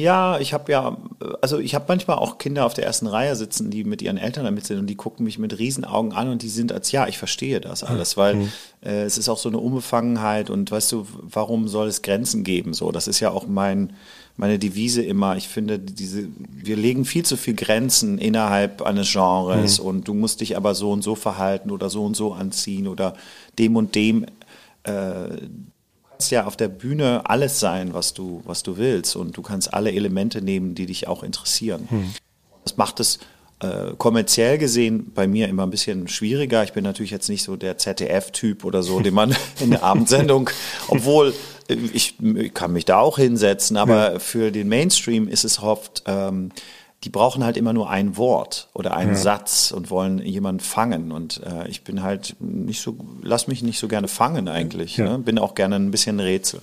Ja, ich habe ja, also ich habe manchmal auch Kinder auf der ersten Reihe sitzen, die mit ihren Eltern damit sind und die gucken mich mit Riesenaugen an und die sind als, ja, ich verstehe das alles, weil äh, es ist auch so eine Unbefangenheit und weißt du, warum soll es Grenzen geben? So, das ist ja auch mein, meine Devise immer. Ich finde, diese, wir legen viel zu viel Grenzen innerhalb eines Genres und du musst dich aber so und so verhalten oder so und so anziehen oder dem und dem äh, kannst ja auf der Bühne alles sein, was du, was du willst. Und du kannst alle Elemente nehmen, die dich auch interessieren. Das macht es äh, kommerziell gesehen bei mir immer ein bisschen schwieriger. Ich bin natürlich jetzt nicht so der ZDF-Typ oder so, den man in der Abendsendung, obwohl äh, ich, ich kann mich da auch hinsetzen, aber für den Mainstream ist es oft, ähm, die brauchen halt immer nur ein Wort oder einen Satz und wollen jemanden fangen. Und äh, ich bin halt nicht so, lass mich nicht so gerne fangen eigentlich. Ja. Ne? Bin auch gerne ein bisschen Rätsel.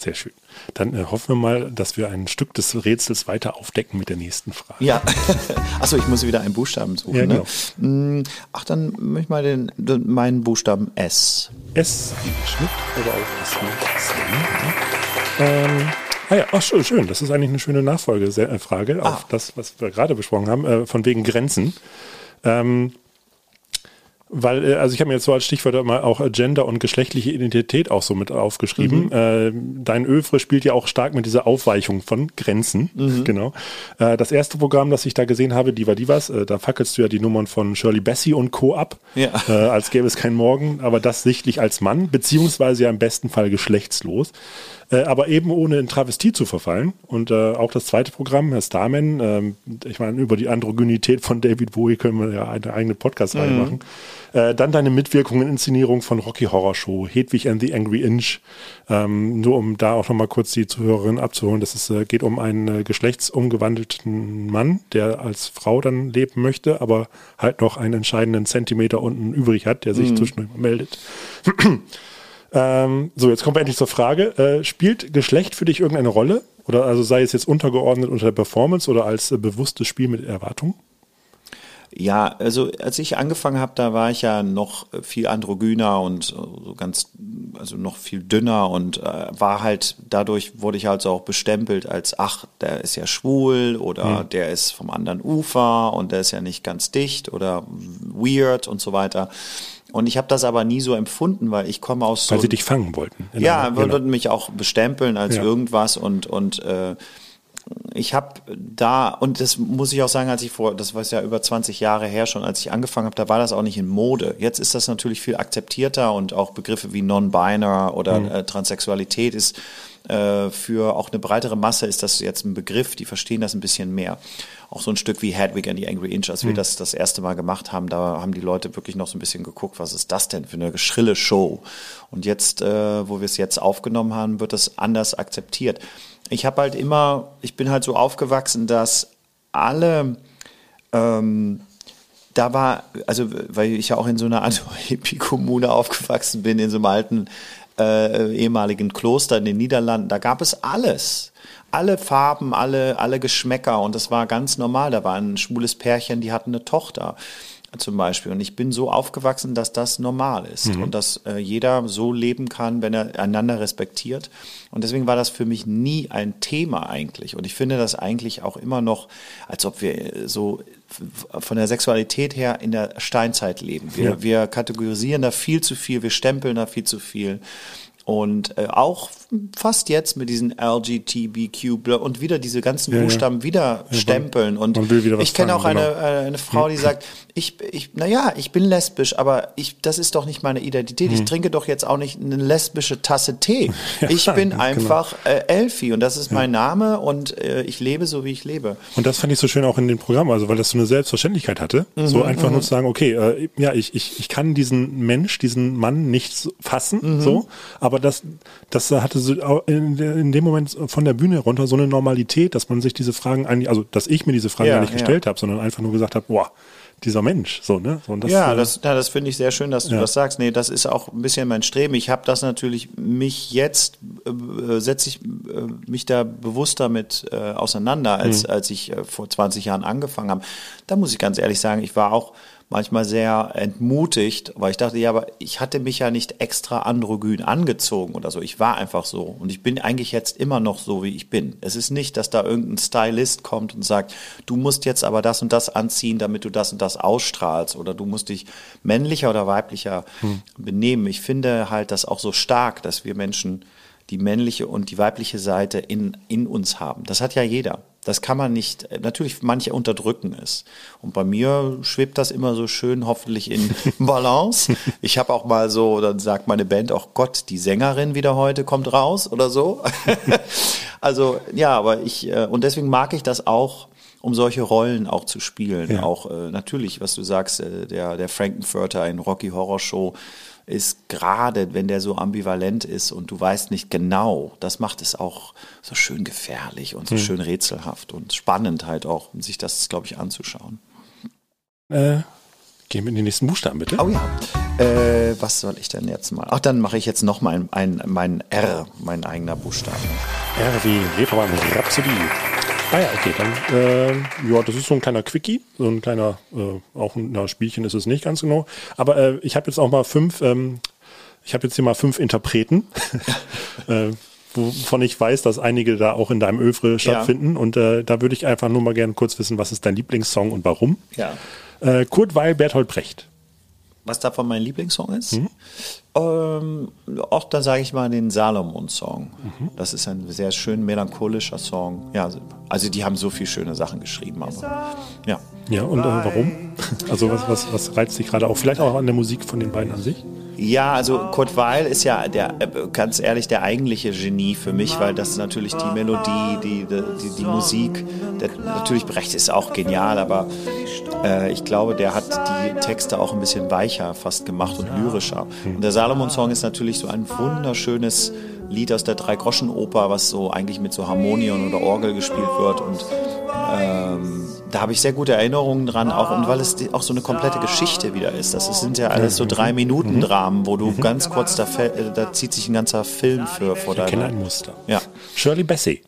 Sehr schön. Dann äh, hoffen wir mal, dass wir ein Stück des Rätsels weiter aufdecken mit der nächsten Frage. Ja. Achso, ich muss wieder einen Buchstaben suchen. Ja, genau. ne? Ach, dann möchte ich mal den, den, meinen Buchstaben S. S wie Schmidt oder auch S wie Sven. Ähm, ah ja, ach schön, schön. Das ist eigentlich eine schöne Nachfolgefrage auf das, was wir gerade besprochen haben, äh, von wegen Grenzen. Ähm, weil, äh, also ich habe mir jetzt so als Stichwort mal auch äh, Gender und geschlechtliche Identität auch so mit aufgeschrieben. Äh, dein Övre spielt ja auch stark mit dieser Aufweichung von Grenzen. Genau. Äh, das erste Programm, das ich da gesehen habe, die war die was, äh, da fackelst du ja die Nummern von Shirley Bassey und Co. ab, Ja. äh, als gäbe es keinen Morgen, aber das sichtlich als Mann, beziehungsweise ja im besten Fall geschlechtslos. Äh, aber eben ohne in Travestie zu verfallen. Und äh, auch das zweite Programm, Herr Starman, ähm, ich meine, über die Androgynität von David Bowie können wir ja eine eigene Podcast-Reihe machen. Äh, dann deine Mitwirkung in Inszenierung von Rocky Horror Show, Hedwig and the Angry Inch. Ähm, nur um da auch nochmal kurz die Zuhörerin abzuholen. Das ist, äh, geht um einen äh, geschlechtsumgewandelten Mann, der als Frau dann leben möchte, aber halt noch einen entscheidenden Zentimeter unten übrig hat, der sich zwischendurch mal meldet. Ähm, so, jetzt kommen wir endlich zur Frage. Äh, spielt Geschlecht für dich irgendeine Rolle? Oder also sei es jetzt untergeordnet unter der Performance oder als äh, bewusstes Spiel mit Erwartung? Ja, also als ich angefangen habe, da war ich ja noch viel androgyner und so ganz, also noch viel dünner und äh, war halt, dadurch wurde ich halt so auch bestempelt als, ach, der ist ja schwul oder der ist vom anderen Ufer und der ist ja nicht ganz dicht oder weird und so weiter. Und ich habe das aber nie so empfunden, weil ich komme aus so Weil sie dich fangen wollten. Ja, einer- würden genau. mich auch bestempeln als Ja. irgendwas und und äh, ich habe da und das muss ich auch sagen, als ich vor, das war ja über 20 Jahre her schon, als ich angefangen habe, da war das auch nicht in Mode. Jetzt ist das natürlich viel akzeptierter und auch Begriffe wie Non-Binary oder Mhm. äh, Transsexualität ist für auch eine breitere Masse ist das jetzt ein Begriff, die verstehen das ein bisschen mehr. Auch so ein Stück wie Hedwig and the Angry Inch, als wir das das erste Mal gemacht haben, da haben die Leute wirklich noch so ein bisschen geguckt, was ist das denn für eine schrille Show? Und jetzt, äh, wo wir es jetzt aufgenommen haben, wird das anders akzeptiert. Ich habe halt immer, ich bin halt so aufgewachsen, dass alle ähm, da war, also weil ich ja auch in so einer Art Hippie-Kommune aufgewachsen bin, in so einem alten äh, ehemaligen Kloster in den Niederlanden, da gab es alles. Alle Farben, alle, alle Geschmäcker und das war ganz normal. Da war ein schwules Pärchen, die hatten eine Tochter zum Beispiel. Und ich bin so aufgewachsen, dass das normal ist und dass äh, jeder so leben kann, wenn er einander respektiert. Und deswegen war das für mich nie ein Thema eigentlich. Und ich finde das eigentlich auch immer noch, als ob wir so von der Sexualität her in der Steinzeit leben. Wir, Ja. wir kategorisieren da viel zu viel, wir stempeln da viel zu viel. Und äh, auch fast jetzt mit diesen LGTBQ und wieder diese ganzen Ja, ja. Buchstaben wieder stempeln. Und ich kenne auch fangen, eine, genau. äh, eine Frau, die sagt, ich, ich, naja, ich bin lesbisch, aber ich, das ist doch nicht meine Identität. Ich trinke doch jetzt auch nicht eine lesbische Tasse Tee. Ich bin genau. einfach äh, Elfie und das ist mein Name und äh, ich lebe so, wie ich lebe. Und das fand ich so schön auch in dem Programm, also weil das so eine Selbstverständlichkeit hatte. Mhm, so einfach nur zu sagen, okay, äh, ja, ich, ich, ich kann diesen Mensch, diesen Mann nicht fassen, Mhm. so, aber das, das hatte so in, in dem Moment von der Bühne runter so eine Normalität, dass man sich diese Fragen eigentlich, also dass ich mir diese Fragen Ja, gar nicht ja. gestellt habe, sondern einfach nur gesagt habe, boah, dieser Mensch, so, ne? So, das, ja, äh, das, ja, das finde ich sehr schön, dass du Ja. das sagst. Nee, das ist auch ein bisschen mein Streben. Ich habe das natürlich, mich jetzt äh, setze ich äh, mich da bewusster mit äh, auseinander, als, Mhm. als ich äh, vor 20 Jahren angefangen habe. Da muss ich ganz ehrlich sagen, ich war auch manchmal sehr entmutigt, weil ich dachte, ja, aber ich hatte mich ja nicht extra androgyn angezogen oder so. Ich war einfach so. Und ich bin eigentlich jetzt immer noch so, wie ich bin. Es ist nicht, dass da irgendein Stylist kommt und sagt, du musst jetzt aber das und das anziehen, damit du das und das ausstrahlst oder du musst dich männlicher oder weiblicher benehmen. Ich finde halt das auch so stark, dass wir Menschen die männliche und die weibliche Seite in, in uns haben. Das hat ja jeder. Das kann man nicht, natürlich manche unterdrücken es. Und bei mir schwebt das immer so schön hoffentlich in Balance. Ich habe auch mal so, dann sagt meine Band auch, Gott, die Sängerin wieder heute kommt raus oder so. also ja, aber ich, äh, und deswegen mag ich das auch, um solche Rollen auch zu spielen. Ja. Auch äh, natürlich, was du sagst, äh, der, der Frankenfurter in Rocky Horror Show ist gerade, wenn der so ambivalent ist und du weißt nicht genau, das macht es auch so schön gefährlich und so schön rätselhaft und spannend halt auch, um sich das, glaube ich, anzuschauen. Äh, gehen wir in den nächsten Buchstaben, bitte. Oh ja. Äh, was soll ich denn jetzt mal? Ach, dann mache ich jetzt noch mein, ein, mein R, mein eigener Buchstabe. R wie Reeperbahn Rhapsodie. Ah ja, okay, dann, äh, ja, das ist so ein kleiner Quickie, so ein kleiner, äh, auch ein na, Spielchen ist es nicht ganz genau. Aber äh, ich habe jetzt auch mal fünf, ähm, ich habe jetzt hier mal fünf Interpreten, äh, wovon ich weiß, dass einige da auch in deinem Övre stattfinden. Und äh, da würde ich einfach nur mal gerne kurz wissen, was ist dein Lieblingssong und warum? Ja. Äh, Kurt Weil, Berthold Brecht. Was davon mein Lieblingssong ist? Ähm, auch da sage ich mal den Salomon-Song. Das ist ein sehr schön melancholischer Song. Ja, also die haben so viele schöne Sachen geschrieben, aber ja. Ja, und äh, warum? Also was, was, was reizt dich gerade auch? Vielleicht auch an der Musik von den beiden an sich? Ja, also Kurt Weil ist ja der, äh, ganz ehrlich, der eigentliche Genie für mich, weil das natürlich die Melodie, die, die, die, die Musik, der, natürlich Brecht ist auch genial, aber äh, ich glaube, der hat die Texte auch ein bisschen weicher fast gemacht und lyrischer. Und der Salomon-Song ist natürlich so ein wunderschönes Lied aus der Drei-Groschen-Oper, was so eigentlich mit so Harmonion oder Orgel gespielt wird und ähm, da habe ich sehr gute Erinnerungen dran, auch und weil es auch so eine komplette Geschichte wieder ist. Das sind ja alles so drei Minuten Dramen, wo du ganz kurz da, äh, da zieht sich ein ganzer Film für vor Ich kenne ein Muster. Ja. Shirley Bassey.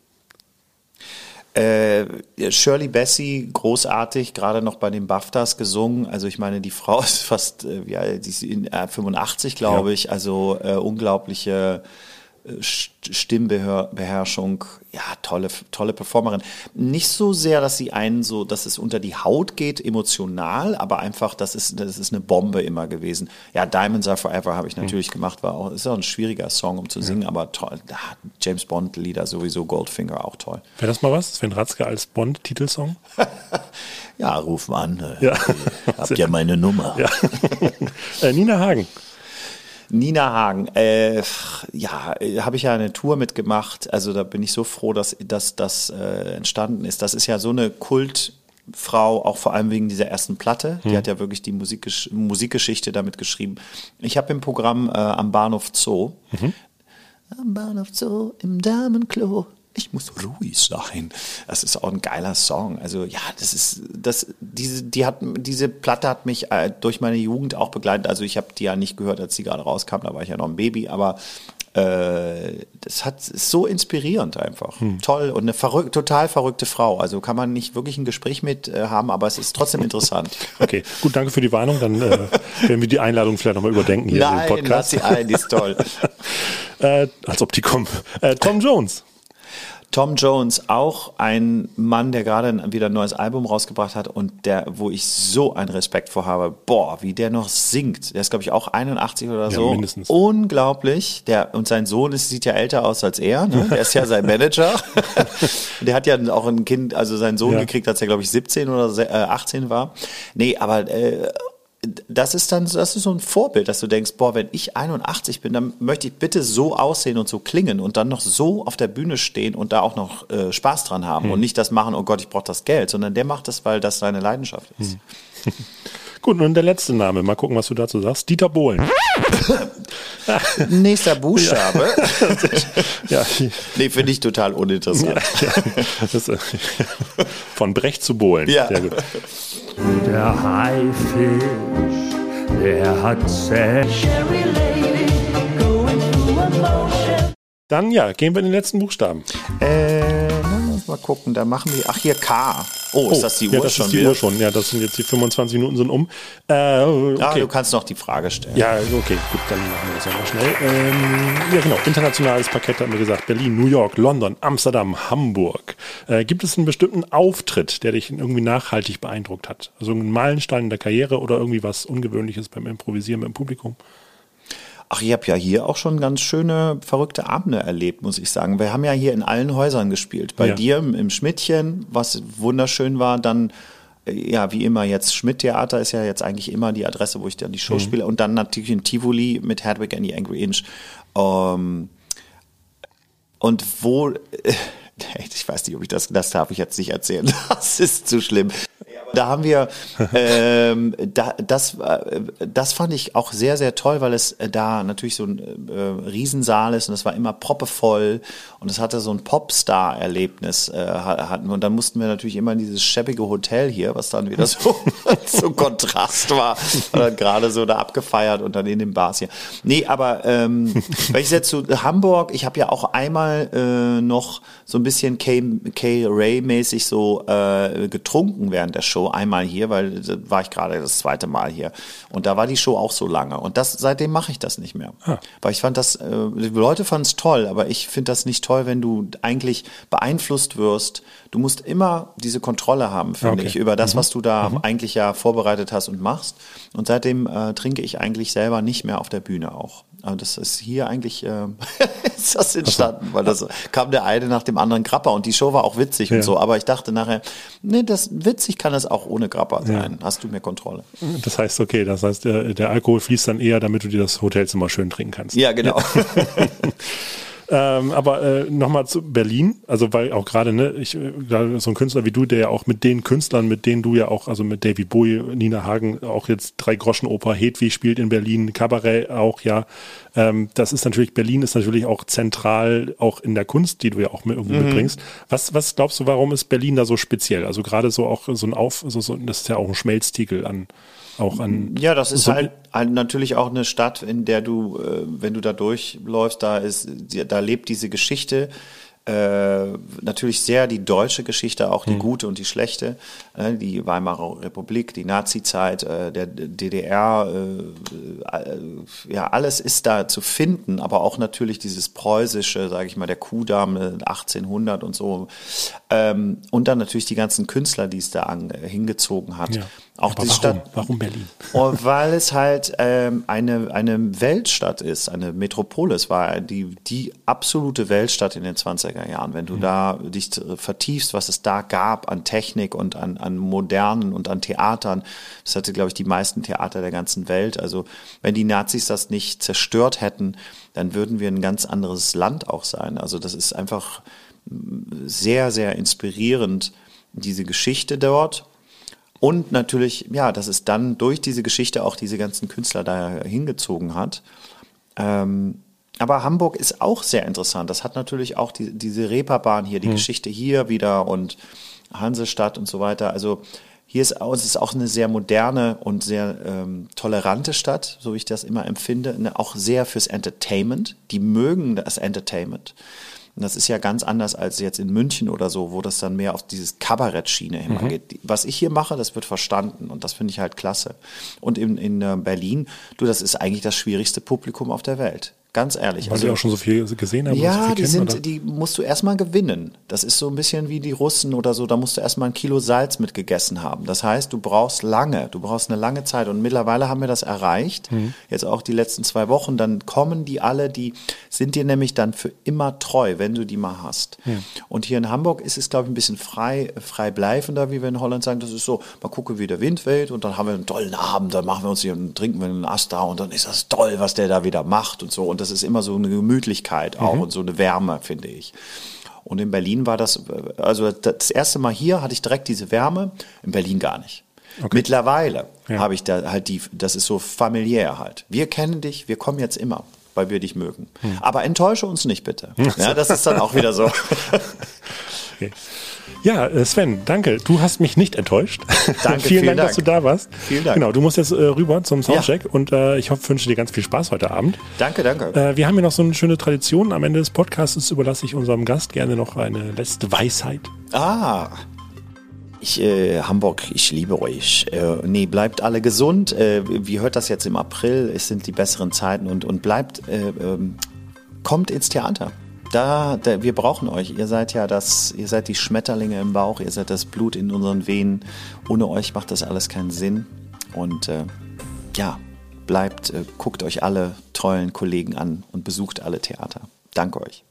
Äh, Shirley Bassey, großartig, gerade noch bei den BAFTAs gesungen. Also ich meine, die Frau ist fast, äh, alt, die ist in, äh, 85, glaube Ja. ich. Also äh, unglaubliche Stimmbeherrschung. Ja, tolle, tolle Performerin. Nicht so sehr, dass sie einen so, dass es unter die Haut geht, emotional, aber einfach, das ist, das ist eine Bombe immer gewesen. Ja, Diamonds Are Forever habe ich natürlich gemacht, war auch, ist auch ein schwieriger Song, um zu singen, aber toll. Ja, James Bond Lieder sowieso, Goldfinger auch toll. Wäre das mal was? Sven Ratzke als Bond-Titelsong? Ja, ruf mal an. äh, Ja. Habt ja meine Nummer. Ja. äh, Nina Hagen. Nina Hagen, äh, ja, habe ich ja eine Tour mitgemacht. Also da bin ich so froh, dass dass das äh, entstanden ist. Das ist ja so eine Kultfrau, auch vor allem wegen dieser ersten Platte. Die hat ja wirklich die Musikgesch Musikgeschichte damit geschrieben. Ich habe im Programm äh, am Bahnhof Zoo. Am Bahnhof Zoo im Damenklo. Ich muss ruhig sein. Das ist auch ein geiler Song. Also ja, das ist das diese die hat diese Platte hat mich äh, durch meine Jugend auch begleitet. Also ich habe die ja nicht gehört, als die gerade rauskam. Da war ich ja noch ein Baby, aber äh, das hat ist so inspirierend einfach. Toll und eine verrück, total verrückte Frau. Also kann man nicht wirklich ein Gespräch mit äh, haben, aber es ist trotzdem interessant. Okay, gut, danke für die Warnung. Dann äh, werden wir die Einladung vielleicht nochmal überdenken hier Nein, im lass Podcast. sie ein, die ist toll. Äh, als ob die kommen. Äh, Tom Jones. Tom Jones, auch ein Mann, der gerade wieder ein neues Album rausgebracht hat und der, wo ich so einen Respekt vor habe. Boah, wie der noch singt. Der ist, glaube ich, auch 81 oder Ja, so. mindestens. Unglaublich. Der, und sein Sohn ist, sieht ja älter aus als er. Ne? Der ist ja sein Manager. der hat ja auch ein Kind, also seinen Sohn Ja. gekriegt, als er, glaube ich, 17 oder se- äh, 18 war. Nee, aber äh, das ist dann, das ist so ein Vorbild, dass du denkst, boah, wenn ich 81 bin, dann möchte ich bitte so aussehen und so klingen und dann noch so auf der Bühne stehen und da auch noch äh, Spaß dran haben und nicht das machen, oh Gott, ich brauche das Geld, sondern der macht das, weil das seine Leidenschaft ist. Gut, und der letzte Name. Mal gucken, was du dazu sagst. Dieter Bohlen. Nächster Buchstabe. Ja, nee, finde ich total uninteressant. ja. Äh, von Brecht zu Bohlen. Ja. Sehr gut. Der Haifisch, der hat Sex. Dann ja, gehen wir in den letzten Buchstaben. Äh, mal gucken, da machen wir, ach hier K. Oh, ist das die Uhr ja, das schon ist die wieder? Uhr schon. Ja, das sind jetzt die 25 Minuten sind um. Äh, okay. Ah, du kannst noch die Frage stellen. Ja, okay, gut, dann machen wir das nochmal schnell. Ähm, ja, genau, internationales Parkett haben wir gesagt. Berlin, New York, London, Amsterdam, Hamburg. Äh, gibt es einen bestimmten Auftritt, der dich irgendwie nachhaltig beeindruckt hat? Also einen Meilenstein in der Karriere oder irgendwie was Ungewöhnliches beim Improvisieren beim Publikum? Ach, ich habe ja hier auch schon ganz schöne, verrückte Abende erlebt, muss ich sagen. Wir haben ja hier in allen Häusern gespielt. Bei Ja. dir im, im Schmidtchen, was wunderschön war, dann äh, ja, wie immer jetzt Schmidt-Theater ist ja jetzt eigentlich immer die Adresse, wo ich dann die Show spiele. Und dann natürlich in Tivoli mit Hedwig and the Angry Inch. Ähm, und wo, äh, ich weiß nicht, ob ich das, das darf ich jetzt nicht erzählen. Das ist zu schlimm. Da haben wir, ähm, da, das, äh, das fand ich auch sehr, sehr toll, weil es äh, da natürlich so ein äh, Riesensaal ist und es war immer proppevoll und es hatte so ein Popstar-Erlebnis äh, ha- hatten und dann mussten wir natürlich immer in dieses scheppige Hotel hier, was dann wieder so, so Kontrast war, dann gerade so da abgefeiert und dann in den Bars hier. Nee, aber ähm, wenn ich jetzt zu Hamburg, ich habe ja auch einmal äh, noch so ein bisschen K, K Ray-mäßig so äh, getrunken während der Show, einmal hier, weil da war ich gerade das zweite Mal hier. Und da war die Show auch so lange. Und das seitdem mache ich das nicht mehr. Weil ich fand das, äh, die Leute fanden es toll, aber ich finde das nicht toll, wenn du eigentlich beeinflusst wirst. Du musst immer diese Kontrolle haben, finde Okay. ich, über das, was du da eigentlich ja vorbereitet hast und machst. Und seitdem äh, trinke ich eigentlich selber nicht mehr auf der Bühne auch. Aber das ist hier eigentlich, äh, ist das entstanden, weil das kam der eine nach dem anderen Grapper und die Show war auch witzig Ja. und so. Aber ich dachte nachher, nee, das witzig kann das auch ohne Grapper sein. Hast du mehr Kontrolle? Das heißt, okay, das heißt, der, der Alkohol fließt dann eher, damit du dir das Hotelzimmer schön trinken kannst. Ja, genau. Ähm, aber äh, nochmal zu Berlin, also weil auch gerade, ne, ich, äh, gerade so ein Künstler wie du, der ja auch mit den Künstlern, mit denen du ja auch, also mit David Bowie, Nina Hagen, auch jetzt drei Groschenoper, Hedwig spielt in Berlin, Kabarett auch, ja. Ähm, das ist natürlich, Berlin ist natürlich auch zentral, auch in der Kunst, die du ja auch mit, irgendwie mitbringst. Was, was glaubst du, warum ist Berlin da so speziell? Also gerade so auch so ein Auf, so, so, das ist ja auch ein Schmelztiegel an, auch an. Ja, das ist so- halt, halt natürlich auch eine Stadt, in der du, äh, wenn du da durchläufst, da ist, da lebt diese Geschichte. Äh, natürlich sehr die deutsche Geschichte, auch die gute und die schlechte, äh, die Weimarer Republik, die Nazi-Zeit, äh, der DDR, äh, äh, ja, alles ist da zu finden, aber auch natürlich dieses preußische, sage ich mal, der Kuhdamm äh, 1800 und so. Ähm, und dann natürlich die ganzen Künstler, die es da an, hingezogen hat. Ja. Auch Aber die warum? Stadt, Warum Berlin? weil es halt ähm, eine, eine Weltstadt ist, eine Metropole. Es war die, die absolute Weltstadt in den 20er Jahren. Wenn du da dich vertiefst, was es da gab an Technik und an, an Modernen und an Theatern, das hatte, glaube ich, die meisten Theater der ganzen Welt. Also wenn die Nazis das nicht zerstört hätten, dann würden wir ein ganz anderes Land auch sein. Also das ist einfach sehr, sehr inspirierend, diese Geschichte dort. Und natürlich, ja, dass es dann durch diese Geschichte auch diese ganzen Künstler da hingezogen hat. Ähm, aber Hamburg ist auch sehr interessant. Das hat natürlich auch die, diese Reeperbahn hier, die Geschichte hier wieder und Hansestadt und so weiter. Also hier ist auch, es ist auch eine sehr moderne und sehr ähm, tolerante Stadt, so wie ich das immer empfinde. Auch sehr fürs Entertainment. Die mögen das Entertainment. Und das ist ja ganz anders als jetzt in München oder so, wo das dann mehr auf dieses Kabarett-Schiene immer geht. Die- Was ich hier mache, das wird verstanden und das finde ich halt klasse. Und in, in äh, Berlin, du, das ist eigentlich das schwierigste Publikum auf der Welt. Ganz ehrlich. Weil sie auch schon so viel gesehen haben und so Ja, viel die kennen, sind, oder? die musst du erstmal gewinnen. Das ist so ein bisschen wie die Russen oder so, da musst du erstmal ein Kilo Salz mitgegessen haben. Das heißt, du brauchst lange, du brauchst eine lange Zeit und mittlerweile haben wir das erreicht. Mhm. Jetzt auch die letzten zwei Wochen, dann kommen die alle, die sind dir nämlich dann für immer treu, wenn du die mal hast. Und hier in Hamburg ist es, glaube ich, ein bisschen frei, frei bleifender, wie wir in Holland sagen. Das ist so, mal gucken, wie der Wind weht und dann haben wir einen tollen Abend, dann machen wir uns hier und trinken wir einen Ast da und dann ist das toll, was der da wieder macht und so. Und das ist immer so eine Gemütlichkeit auch und so eine Wärme, finde ich. Und in Berlin war das, also das erste Mal hier hatte ich direkt diese Wärme, in Berlin gar nicht. Mittlerweile Ja. habe ich da halt die, das ist so familiär halt. Wir kennen dich, wir kommen jetzt immer, weil wir dich mögen. Aber enttäusche uns nicht bitte. Ja, das ist dann auch wieder so. Okay. Ja, äh, Sven, danke. Du hast mich nicht enttäuscht. Danke, vielen, vielen Dank, Dank. dass du da warst. Vielen Dank. Genau, du musst jetzt äh, rüber zum Soundcheck und äh, ich hoffe, wünsche dir ganz viel Spaß heute Abend. danke, danke. Äh, wir haben hier noch so eine schöne Tradition. Am Ende des Podcasts überlasse ich unserem Gast gerne noch eine letzte Weisheit. Ah. Ich, äh, Hamburg, ich liebe euch. Äh, nee, bleibt alle gesund. Äh, wie hört das jetzt im April? Es sind die besseren Zeiten und, und bleibt, äh, ähm, kommt ins Theater. Da, da, wir brauchen euch. Ihr seid ja das, ihr seid die Schmetterlinge im Bauch, ihr seid das Blut in unseren Venen. Ohne euch macht das alles keinen Sinn. Und äh, ja, bleibt, äh, guckt euch alle tollen Kollegen an und besucht alle Theater. Danke euch.